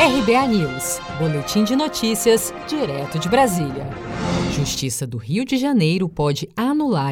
RBA News, Boletim de Notícias, direto de Brasília. Justiça do Rio de Janeiro pode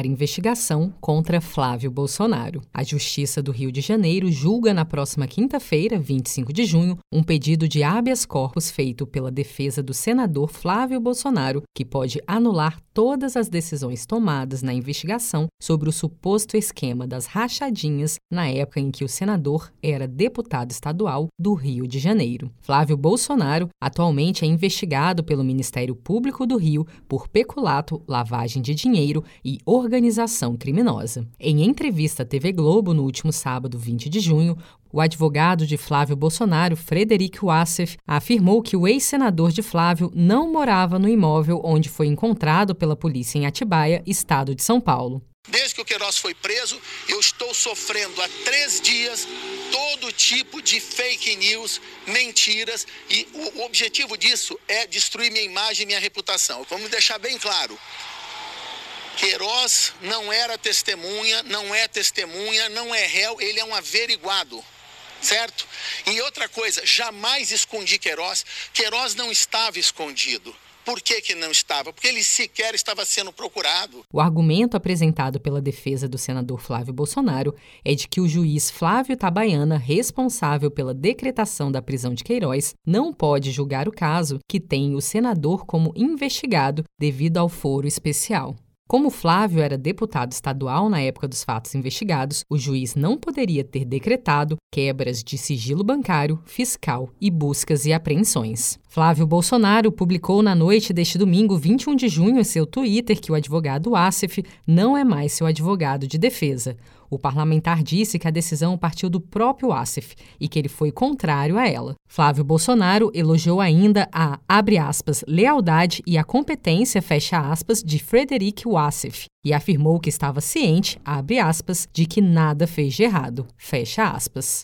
investigação contra Flávio Bolsonaro. A Justiça do Rio de Janeiro julga na próxima quinta-feira, 25 de junho, um pedido de habeas corpus feito pela defesa do senador Flávio Bolsonaro, que pode anular todas as decisões tomadas na investigação sobre o suposto esquema das rachadinhas na época em que o senador era deputado estadual do Rio de Janeiro. Flávio Bolsonaro atualmente é investigado pelo Ministério Público do Rio por peculato, lavagem de dinheiro e organização criminosa. Em entrevista à TV Globo no último sábado, 20 de junho, o advogado de Flávio Bolsonaro, Frederic Wassef, afirmou que o ex-senador de Flávio não morava no imóvel onde foi encontrado pela polícia em Atibaia, estado de São Paulo. Desde que o Queiroz foi preso, eu estou sofrendo há três dias todo tipo de fake news, mentiras, e o objetivo disso é destruir minha imagem e minha reputação. Vamos deixar bem claro. Queiroz não era testemunha, não é testemunha, não é réu, ele é um averiguado certo? E outra coisa, jamais escondi Queiroz. Queiroz não estava escondido. Por que, que não estava? Porque ele sequer estava sendo procurado. O argumento apresentado pela defesa do senador Flávio Bolsonaro é de que o juiz Flávio Tabaiana, responsável pela decretação da prisão de Queiroz, não pode julgar o caso que tem o senador como investigado devido ao foro especial. Como Flávio era deputado estadual na época dos fatos investigados, o juiz não poderia ter decretado quebras de sigilo bancário, fiscal e buscas e apreensões. Flávio Bolsonaro publicou na noite deste domingo, 21 de junho, em seu Twitter que o advogado Assef não é mais seu advogado de defesa. O parlamentar disse que a decisão partiu do próprio Assef e que ele foi contrário a ela. Flávio Bolsonaro elogiou ainda a, aspas, lealdade e a competência, fecha aspas, de Frederic Wassef e afirmou que estava ciente, aspas, de que nada fez de errado, fecha aspas.